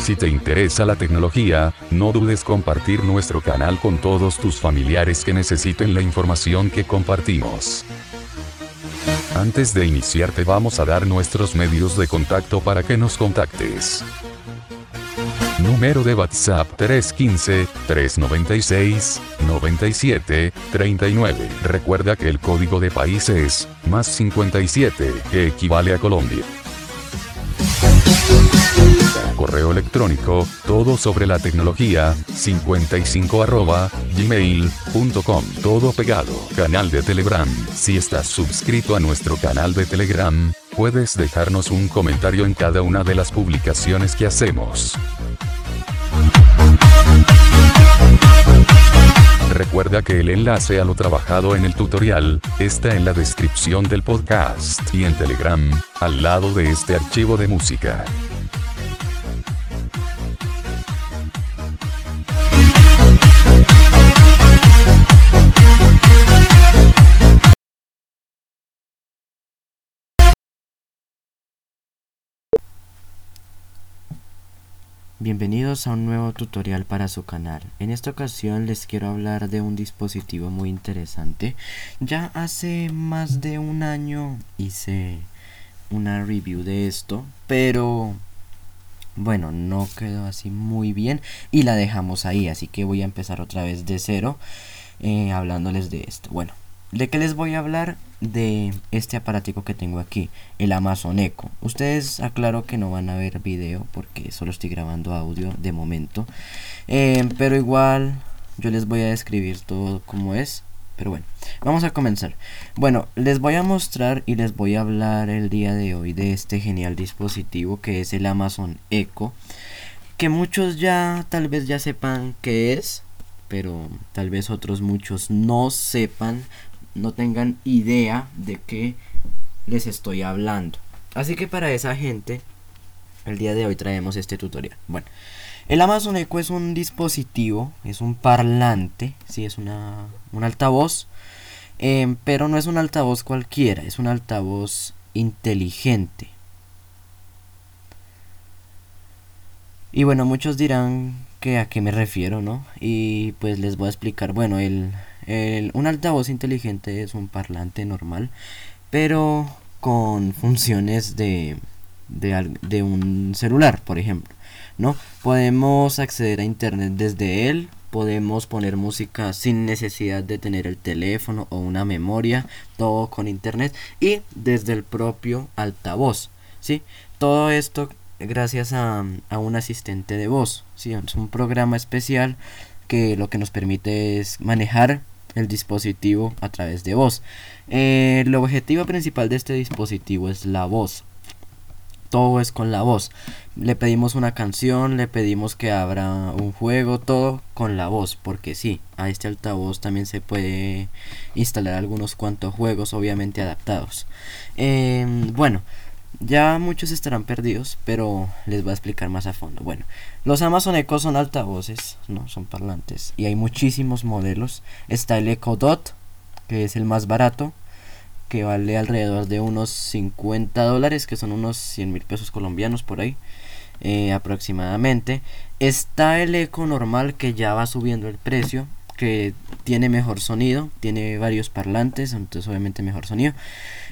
Si te interesa la tecnología, no dudes compartir nuestro canal con todos tus familiares que necesiten la información que compartimos. Antes de iniciar te vamos a dar nuestros medios de contacto para que nos contactes. Número de WhatsApp 315-396-97-39. Recuerda que el código de país es más 57, que equivale a Colombia. Correo electrónico, todo sobre la tecnología, 55 arroba, gmail.com, todo pegado. Canal de Telegram, si estás suscrito a nuestro canal de Telegram, puedes dejarnos un comentario en cada una de las publicaciones que hacemos. Recuerda que el enlace a lo trabajado en el tutorial está en la descripción del podcast y en Telegram, al lado de este archivo de música. Bienvenidos a un nuevo tutorial para su canal. En esta ocasión les quiero hablar de un dispositivo muy interesante. Ya hace más de un año hice una review de esto, pero bueno, no quedó así muy bien y la dejamos ahí, así que voy a empezar otra vez de cero eh, hablándoles de esto. Bueno, ¿De qué les voy a hablar? De este aparatico que tengo aquí, el Amazon Echo. Ustedes aclaro que no van a ver video porque solo estoy grabando audio de momento. Eh, pero igual yo les voy a describir todo como es. Pero bueno, vamos a comenzar. Bueno, les voy a mostrar y les voy a hablar el día de hoy de este genial dispositivo que es el Amazon Echo. Que muchos ya tal vez ya sepan qué es, pero tal vez otros muchos no sepan no tengan idea de qué les estoy hablando. Así que para esa gente, el día de hoy traemos este tutorial. Bueno, el Amazon Echo es un dispositivo, es un parlante, sí, es una, un altavoz, em, pero no es un altavoz cualquiera, es un altavoz inteligente. Y bueno, muchos dirán que a qué me refiero, ¿no? Y pues les voy a explicar. Bueno, el, un altavoz inteligente es un parlante normal, pero con funciones de, de, un celular, por ejemplo. ¿no? Podemos acceder a internet desde él, podemos poner música sin necesidad de tener el teléfono o una memoria, todo con internet y desde el propio altavoz, ¿sí? Todo esto gracias a, a un asistente de voz, ¿sí? Es un programa especial que lo que nos permite es manejar el dispositivo a través de voz. Eh, el objetivo principal de este dispositivo es la voz. Todo es con la voz. Le pedimos una canción, le pedimos que abra un juego, todo con la voz. Porque sí, a este altavoz también se puede instalar algunos cuantos juegos, obviamente adaptados. Em, bueno, ya muchos estarán perdidos, pero les voy a explicar más a fondo. Bueno, los Amazon Echo son altavoces, no son parlantes, y hay muchísimos modelos. Está el Echo Dot, que es el más barato, que vale alrededor de unos 50 dólares, que son unos 100 mil pesos colombianos por ahí. Eh, aproximadamente está el eco normal que ya va subiendo el precio que tiene mejor sonido tiene varios parlantes entonces obviamente mejor sonido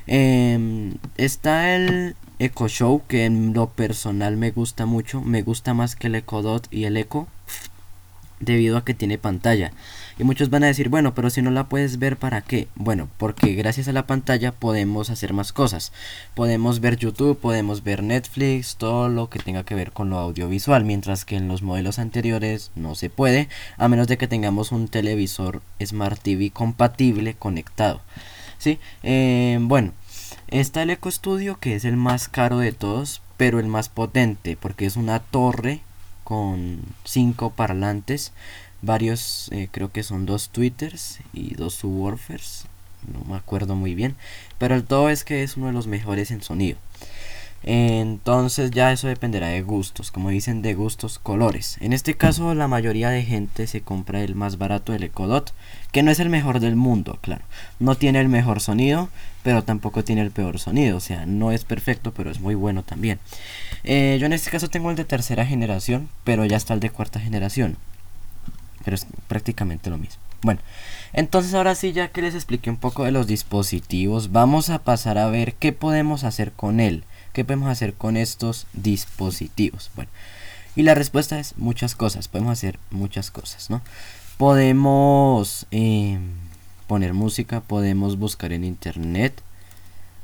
Em, está el Echo Show, que en lo personal me gusta mucho. Me gusta más que el Echo Dot y el Echo. Debido a que tiene pantalla. Y muchos van a decir, bueno, pero si no la puedes ver, ¿para qué? Bueno, porque gracias a la pantalla podemos hacer más cosas. Podemos ver YouTube, podemos ver Netflix, todo lo que tenga que ver con lo audiovisual. Mientras que en los modelos anteriores no se puede, a menos de que tengamos un televisor Smart TV compatible conectado. ¿sí? Eh, bueno, está el Eco Studio que es el más caro de todos, pero el más potente porque es una torre con cinco parlantes, varios, eh, creo que son dos tweeters y dos subwoofers, no me acuerdo muy bien, pero el todo es que es uno de los mejores en sonido. Entonces ya eso dependerá de gustos, como dicen de gustos, colores. En este caso la mayoría de gente se compra el más barato, el Ecodot, que no es el mejor del mundo, claro. No tiene el mejor sonido, pero tampoco tiene el peor sonido. O sea, no es perfecto, pero es muy bueno también. Eh, yo en este caso tengo el de tercera generación, pero ya está el de cuarta generación. Pero es prácticamente lo mismo. Bueno, entonces ahora sí, ya que les expliqué un poco de los dispositivos, vamos a pasar a ver qué podemos hacer con él. ¿Qué podemos hacer con estos dispositivos? Bueno, y la respuesta es muchas cosas. Podemos hacer muchas cosas, ¿no? Podemos eh, poner música, podemos buscar en internet.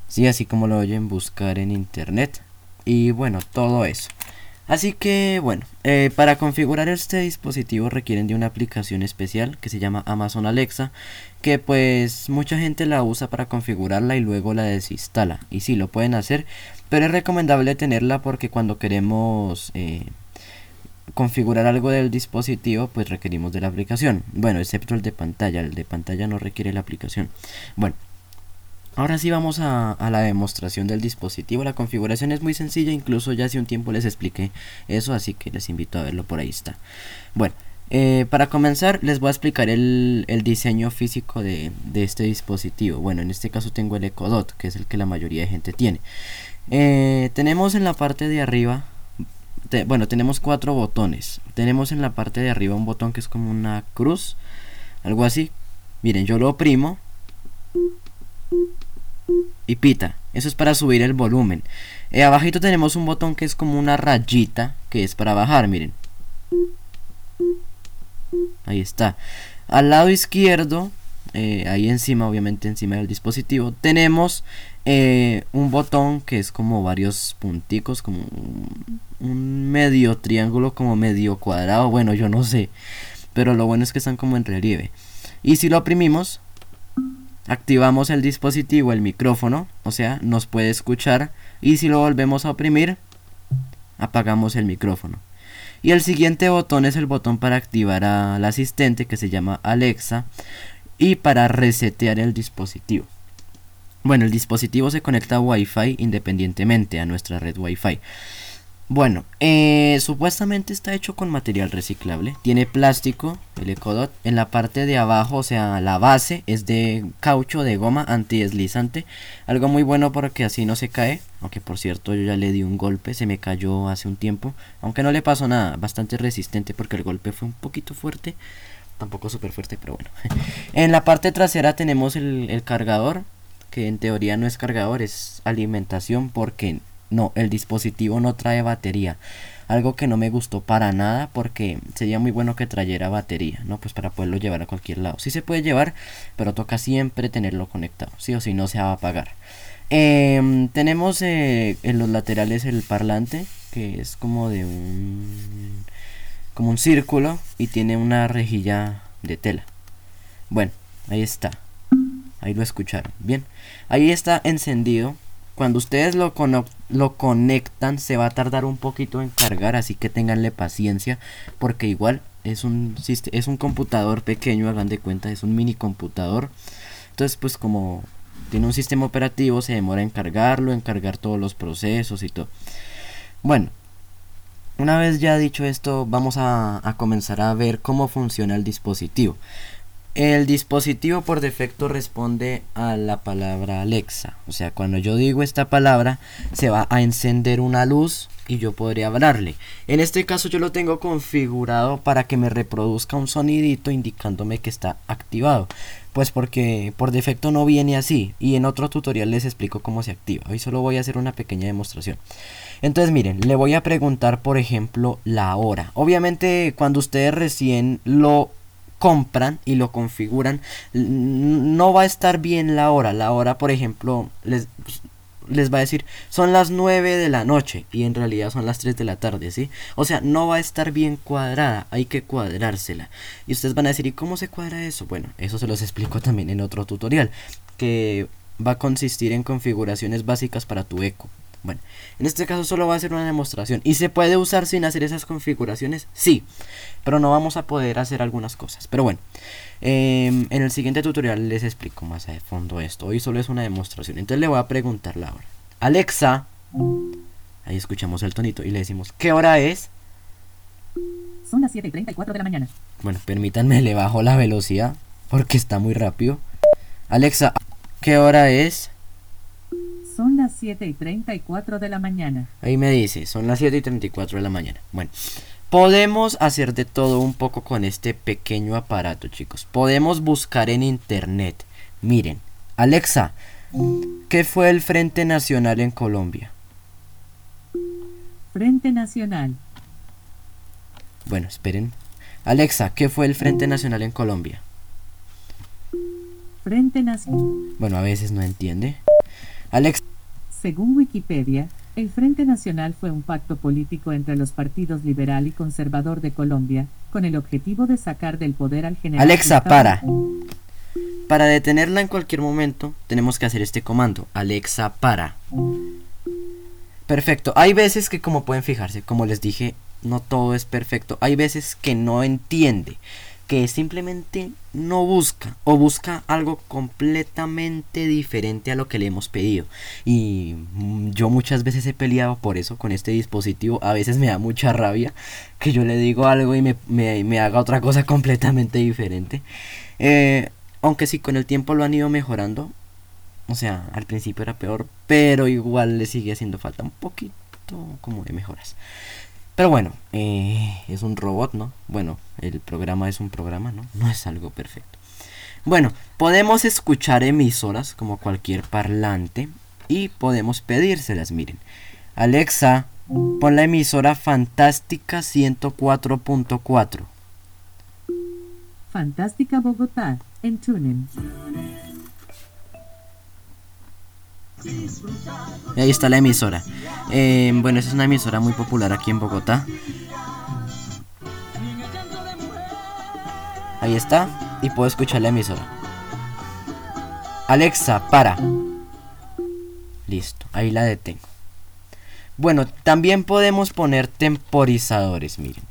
Sí, así como lo oyen, buscar en internet. Y bueno, todo eso. Así que bueno, eh, para configurar este dispositivo requieren de una aplicación especial que se llama Amazon Alexa, que pues mucha gente la usa para configurarla y luego la desinstala. Y sí, lo pueden hacer, pero es recomendable tenerla porque cuando queremos eh, configurar algo del dispositivo, pues requerimos de la aplicación. Bueno, excepto el de pantalla, el de pantalla no requiere la aplicación. Bueno, Ahora sí vamos a, la demostración del dispositivo. La configuración es muy sencilla, incluso ya hace un tiempo les expliqué eso, así que les invito a verlo por ahí está. Bueno, eh, para comenzar les voy a explicar el, diseño físico de, este dispositivo. Bueno, en este caso tengo el Ecodot, que es el que la mayoría de gente tiene. Eh, tenemos en la parte de arriba, bueno, tenemos cuatro botones. Tenemos en la parte de arriba un botón que es como una cruz, algo así. Miren, yo lo oprimo y pita. Eso es para subir el volumen. Eh, abajito tenemos un botón que es como una rayita, que es para bajar, miren. Ahí está. Al lado izquierdo, eh, ahí encima, obviamente encima del dispositivo, tenemos eh, un botón que es como varios punticos, como un medio triángulo, como medio cuadrado. Bueno, yo no sé. Pero lo bueno es que están como en relieve. Y si lo oprimimos, activamos el dispositivo, el micrófono, o sea, nos puede escuchar y si lo volvemos a oprimir, apagamos el micrófono. Y el siguiente botón es el botón para activar al asistente que se llama Alexa y para resetear el dispositivo. Bueno, el dispositivo se conecta a Wi-Fi independientemente a nuestra red Wi-Fi. Bueno, eh, supuestamente está hecho con material reciclable. Tiene plástico, el Ecodot. En la parte de abajo, o sea, la base es de caucho de goma antideslizante. Algo muy bueno porque así no se cae. Aunque por cierto, yo ya le di un golpe, se me cayó hace un tiempo. Aunque no le pasó nada, bastante resistente porque el golpe fue un poquito fuerte. Tampoco súper fuerte, pero bueno. en la parte trasera tenemos el, el cargador. Que en teoría no es cargador, es alimentación porque no, el dispositivo no trae batería. Algo que no me gustó para nada porque sería muy bueno que trayera batería, ¿no? Pues para poderlo llevar a cualquier lado. Sí se puede llevar, pero toca siempre tenerlo conectado, sí o sí no se va a apagar. Em, tenemos eh, en los laterales el parlante, que es como de un... como un círculo y tiene una rejilla de tela. Bueno, ahí está. Ahí lo escucharon. Bien, ahí está encendido cuando ustedes lo, lo conectan se va a tardar un poquito en cargar, así que tenganle paciencia porque igual es un, es un computador pequeño, hagan de cuenta, es un mini computador. Entonces pues como tiene un sistema operativo se demora en cargarlo, en cargar todos los procesos y todo. Bueno, una vez ya dicho esto, vamos a, comenzar a ver cómo funciona el dispositivo. El dispositivo por defecto responde a la palabra Alexa. O sea, cuando yo digo esta palabra, se va a encender una luz y yo podría hablarle. En este caso yo lo tengo configurado para que me reproduzca un sonidito indicándome que está activado. Pues porque por defecto no viene así. Y en otro tutorial les explico cómo se activa. Hoy solo voy a hacer una pequeña demostración. Entonces miren, le voy a preguntar por ejemplo la hora. Obviamente cuando ustedes recién lo compran y lo configuran, no va a estar bien la hora. La hora, por ejemplo, les, les va a decir son las 9 de la noche y en realidad son las 3 de la tarde, ¿sí? O sea, no va a estar bien cuadrada, hay que cuadrársela. Y ustedes van a decir, ¿y cómo se cuadra eso? Bueno, eso se los explico también en otro tutorial, que va a consistir en configuraciones básicas para tu eco. Bueno, en este caso solo va a ser una demostración. ¿Y se puede usar sin hacer esas configuraciones? Sí, pero no vamos a poder hacer algunas cosas. Pero bueno, em, en el siguiente tutorial les explico más a fondo esto. Hoy solo es una demostración. Entonces le voy a preguntar la hora. Alexa, Ahí escuchamos el tonito y le decimos, ¿qué hora es? Son las 7 y 34 de la mañana. Bueno, permítanme, le bajo la velocidad porque está muy rápido. Alexa, ¿qué hora es? Son las 7 y 34 de la mañana. Ahí me dice, son las 7 y 34 de la mañana. Bueno, podemos hacer de todo un poco con este pequeño aparato, chicos. Podemos buscar en internet. Miren, Alexa, ¿qué fue el Frente Nacional en Colombia? Frente Nacional. Bueno, esperen. Alexa, ¿qué fue el Frente Nacional en Colombia? Frente Nacional. Bueno, a veces no entiende. Alexa, Según Wikipedia, el Frente Nacional fue un pacto político entre los partidos liberal y conservador de Colombia, con el objetivo de sacar del poder al general. Alexa, para. Para detenerla en cualquier momento, tenemos que hacer este comando. Alexa, para. Perfecto. Hay veces que, como pueden fijarse, como les dije, no todo es perfecto. Hay veces que no entiende, que simplemente no busca o busca algo completamente diferente a lo que le hemos pedido. Y yo muchas veces he peleado por eso con este dispositivo. A veces me da mucha rabia que yo le digo algo y me, me- me haga otra cosa completamente diferente. Eh, aunque sí, con el tiempo lo han ido mejorando. O sea, al principio era peor, pero igual le sigue haciendo falta un poquito como de mejoras. Pero bueno, eh, es un robot, ¿no? Bueno, el programa es un programa, ¿no? No es algo perfecto. Bueno, podemos escuchar emisoras como cualquier parlante y podemos pedírselas, miren. Alexa, pon la emisora Fantástica 104.4. Fantástica Bogotá, en Tuning. Y ahí está la emisora. Eh, bueno, esa es una emisora muy popular aquí en Bogotá. Ahí está. Y puedo escuchar la emisora. Alexa, para. Listo, ahí la detengo. Bueno, también podemos poner temporizadores, miren.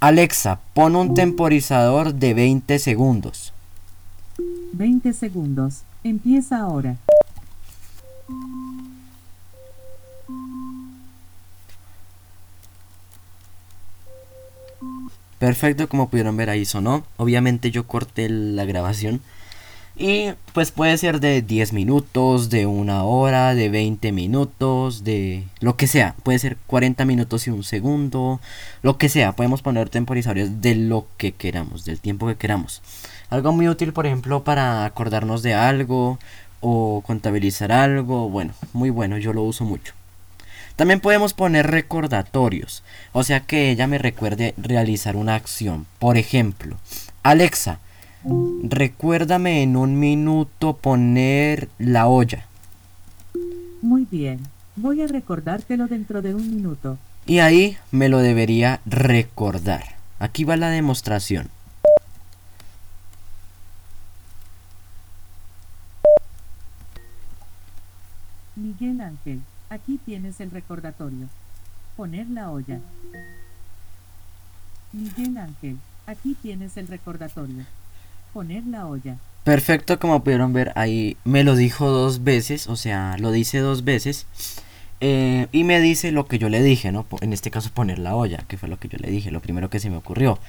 Alexa, pon un temporizador de 20 segundos. 20 segundos. Empieza ahora. Perfecto, como pudieron ver ahí sonó. Obviamente yo corté la grabación. Y pues puede ser de 10 minutos, de una hora, de 20 minutos, de lo que sea. Puede ser 40 minutos y un segundo, lo que sea. Podemos poner temporizadores de lo que queramos, del tiempo que queramos. Algo muy útil, por ejemplo, para acordarnos de algo o contabilizar algo. Bueno, muy bueno, yo lo uso mucho. También podemos poner recordatorios, o sea que ella me recuerde realizar una acción. Por ejemplo, Alexa, recuérdame en un minuto poner la olla. Muy bien. Voy a recordártelo dentro de un minuto. Y ahí me lo debería recordar. Aquí va la demostración. Miguel Ángel, aquí tienes el recordatorio. Poner la olla. Miguel Ángel, aquí tienes el recordatorio. Poner la olla. Perfecto, como pudieron ver ahí me lo dijo dos veces, o sea, lo dice dos veces. eh, y me dice lo que yo le dije, ¿no? En este caso poner la olla, que fue lo que yo le dije, lo primero que se me ocurrió.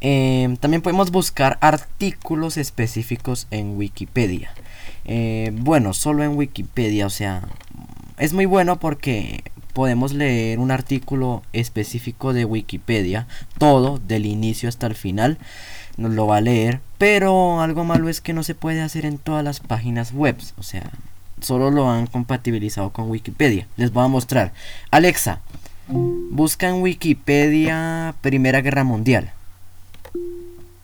Eh, también podemos buscar artículos específicos en Wikipedia. Eh, bueno, solo en Wikipedia, o sea, es muy bueno porque podemos leer un artículo específico de Wikipedia, todo, del inicio hasta el final, nos lo va a leer, pero algo malo es que no se puede hacer en todas las páginas web, o sea, solo lo han compatibilizado con Wikipedia. Les voy a mostrar. Alexa, busca en Wikipedia Primera Guerra Mundial.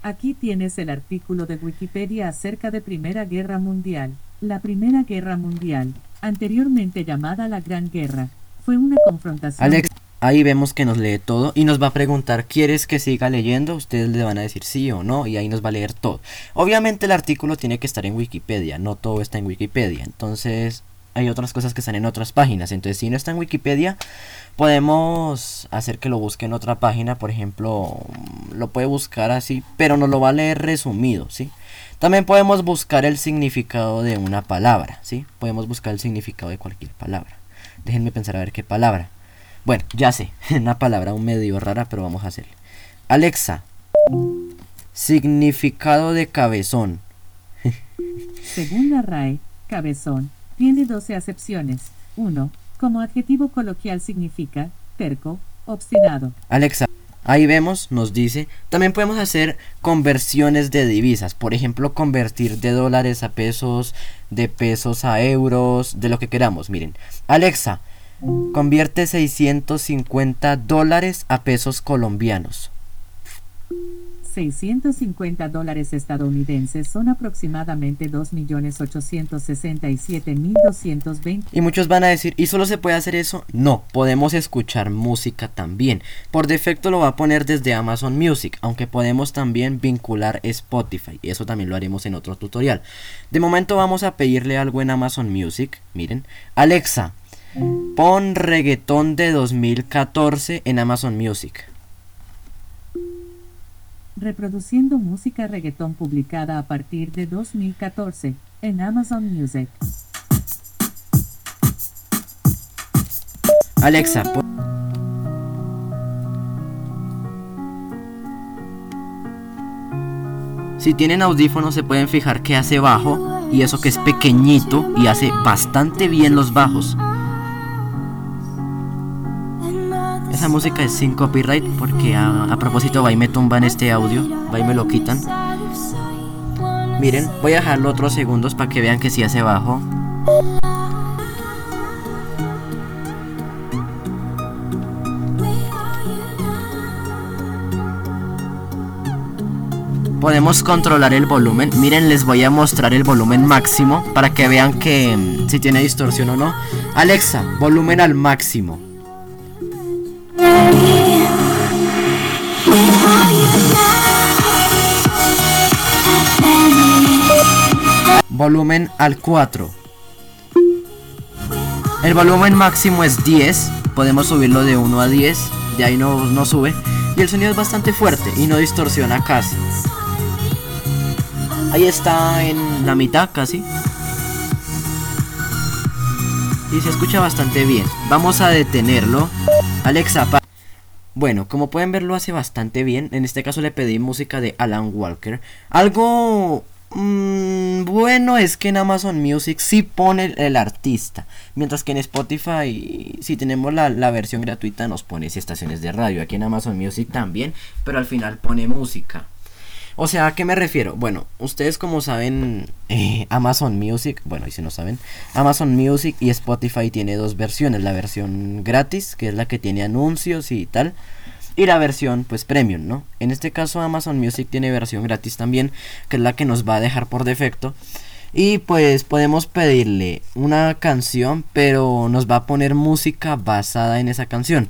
Aquí tienes el artículo de Wikipedia acerca de Primera Guerra Mundial. La Primera Guerra Mundial, anteriormente llamada la Gran Guerra, fue una confrontación. Alex, ahí vemos que nos lee todo y nos va a preguntar, ¿quieres que siga leyendo? Ustedes le van a decir sí o no y ahí nos va a leer todo. Obviamente el artículo tiene que estar en Wikipedia, no todo está en Wikipedia. Entonces hay otras cosas que están en otras páginas. Entonces si no está en Wikipedia, podemos hacer que lo busque en otra página. Por ejemplo, lo puede buscar así, pero nos lo va a leer resumido, ¿sí? También podemos buscar el significado de una palabra, ¿sí? Podemos buscar el significado de cualquier palabra. Déjenme pensar a ver qué palabra. Bueno, ya sé, una palabra un medio rara, pero vamos a hacerlo. Alexa, significado de cabezón. Según la RAE, cabezón tiene 12 acepciones. 1. Como adjetivo coloquial significa terco, obstinado. Alexa, ahí vemos, nos dice, también podemos hacer conversiones de divisas, por ejemplo, convertir de dólares a pesos, de pesos a euros, de lo que queramos. Miren, Alexa, convierte 650 dólares a pesos colombianos. 650 dólares estadounidenses son aproximadamente 2.867.220. Y muchos van a decir, ¿y solo se puede hacer eso? No, podemos escuchar música también. Por defecto lo va a poner desde Amazon Music, aunque podemos también vincular Spotify. Y eso también lo haremos en otro tutorial. De momento vamos a pedirle algo en Amazon Music. Miren, Alexa, pon reggaetón de 2014 en Amazon Music. Reproduciendo música reggaetón publicada a partir de 2014 en Amazon Music. Alexa. Si tienen audífonos se pueden fijar que hace bajo y eso que es pequeñito y hace bastante bien los bajos. Esa música es sin copyright porque a, propósito va y me tumban este audio, va y me lo quitan. Miren, voy a dejarlo otros segundos para que vean que sí hace bajo. Podemos controlar el volumen. Miren, les voy a mostrar el volumen máximo para que vean que mm, si tiene distorsión o no. Alexa, volumen al máximo. Volumen al 4. El volumen máximo es 10. Podemos subirlo de 1 a 10. De ahí no, no sube. Y el sonido es bastante fuerte y no distorsiona casi. Ahí está en la mitad casi. Y se escucha bastante bien. Vamos a detenerlo. Alexa, pa bueno, como pueden ver lo hace bastante bien. En este caso le pedí música de Alan Walker. Algo mmm, bueno es que en Amazon Music sí pone el artista. Mientras que en Spotify, si tenemos la, la versión gratuita, nos pone estaciones de radio. Aquí en Amazon Music también, pero al final pone música. O sea, ¿a qué me refiero? Bueno, ustedes como saben, eh, Amazon Music, bueno, y si no saben, Amazon Music y Spotify tiene dos versiones, la versión gratis, que es la que tiene anuncios y tal, y la versión pues premium, ¿no? En este caso Amazon Music tiene versión gratis también, que es la que nos va a dejar por defecto. Y pues podemos pedirle una canción, pero nos va a poner música basada en esa canción.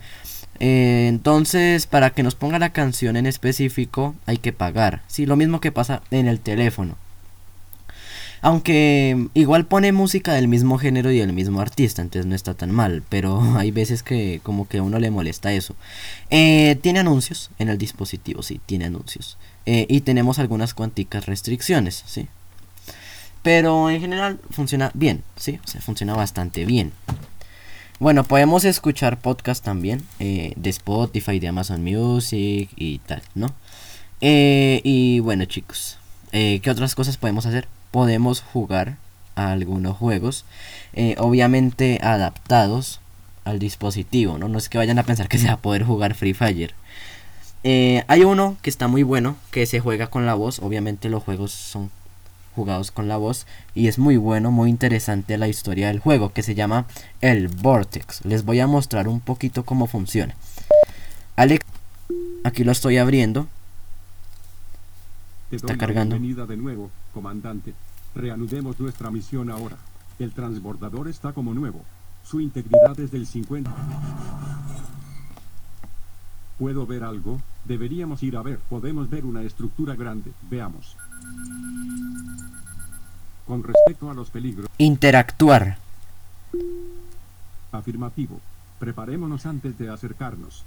Eh, entonces, para que nos ponga la canción en específico, hay que pagar. Sí, lo mismo que pasa en el teléfono. Aunque igual pone música del mismo género y del mismo artista, entonces no está tan mal. Pero hay veces que como que a uno le molesta eso. Eh, tiene anuncios en el dispositivo, sí, tiene anuncios. Eh, y tenemos algunas cuanticas restricciones, sí. Pero en general funciona bien, sí, o sea, funciona bastante bien. Bueno, podemos escuchar podcast también eh, de Spotify, de Amazon Music y tal, ¿no? Y bueno, chicos, ¿qué otras cosas podemos hacer? Podemos jugar a algunos juegos, eh, obviamente adaptados al dispositivo, ¿no? No es que vayan a pensar que se va a poder jugar Free Fire. Eh, hay uno que está muy bueno, que se juega con la voz, obviamente los juegos son jugados con la voz y es muy bueno, muy interesante la historia del juego que se llama el Vortex. Les voy a mostrar un poquito cómo funciona. Alex, aquí lo estoy abriendo. Te Está doy la cargando. bienvenida de nuevo, comandante. Reanudemos nuestra misión ahora. El transbordador está como nuevo. Su integridad es del 50. ¿Puedo ver algo? Deberíamos ir a ver. Podemos ver una estructura grande. Veamos. Con respecto a los peligros, Interactuar. afirmativo. Preparémonos antes de acercarnos.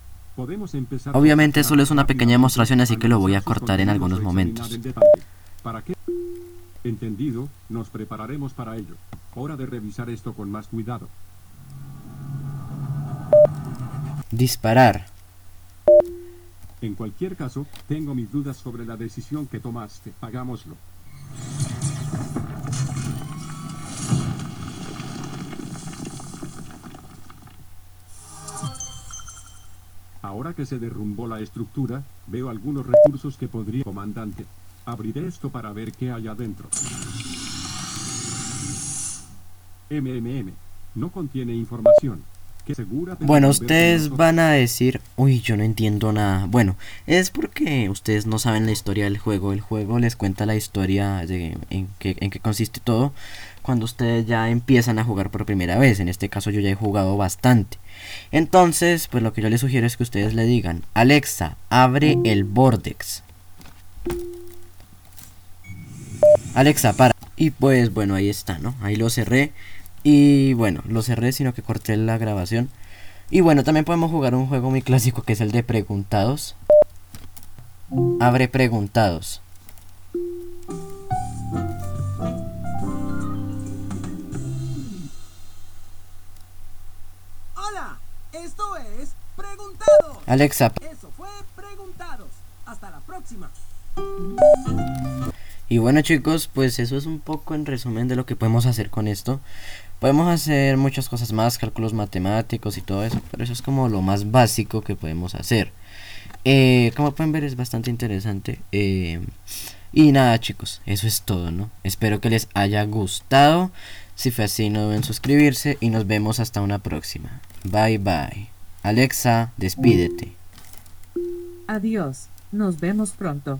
Obviamente solo es una pequeña demostración, así que lo voy a cortar en algunos momentos. Entendido, nos prepararemos para ello. Hora de revisar esto con más cuidado. Disparar. En cualquier caso, tengo mis dudas sobre la decisión que tomaste. Hagámoslo. Ahora que se derrumbó la estructura, veo algunos recursos que podría... Comandante, abriré esto para ver qué hay adentro. MMM. No contiene información. Bueno, ustedes van a decir, uy, yo no entiendo nada. Bueno, es porque ustedes no saben la historia del juego. El juego les cuenta la historia de en qué en qué consiste todo cuando ustedes ya empiezan a jugar por primera vez. En este caso yo ya he jugado bastante. Entonces, pues lo que yo les sugiero es que ustedes le digan, Alexa, abre el Vortex. Alexa, para. Y pues bueno, ahí está, ¿no? Ahí lo cerré. Y bueno, lo cerré, sino que corté la grabación. Y bueno, también podemos jugar un juego muy clásico que es el de preguntados. Abre preguntados. Hola, esto es Preguntados. Alexa, Eso fue Preguntados. Hasta la próxima. Y bueno chicos, pues eso es un poco en resumen de lo que podemos hacer con esto. Podemos hacer muchas cosas más, cálculos matemáticos y todo eso, pero eso es como lo más básico que podemos hacer. Eh, como pueden ver es bastante interesante. eh, y nada chicos, eso es todo, ¿no? Espero que les haya gustado. Si fue así, no deben suscribirse y nos vemos hasta una próxima. Bye bye. Alexa, despídete. Adiós, nos vemos pronto.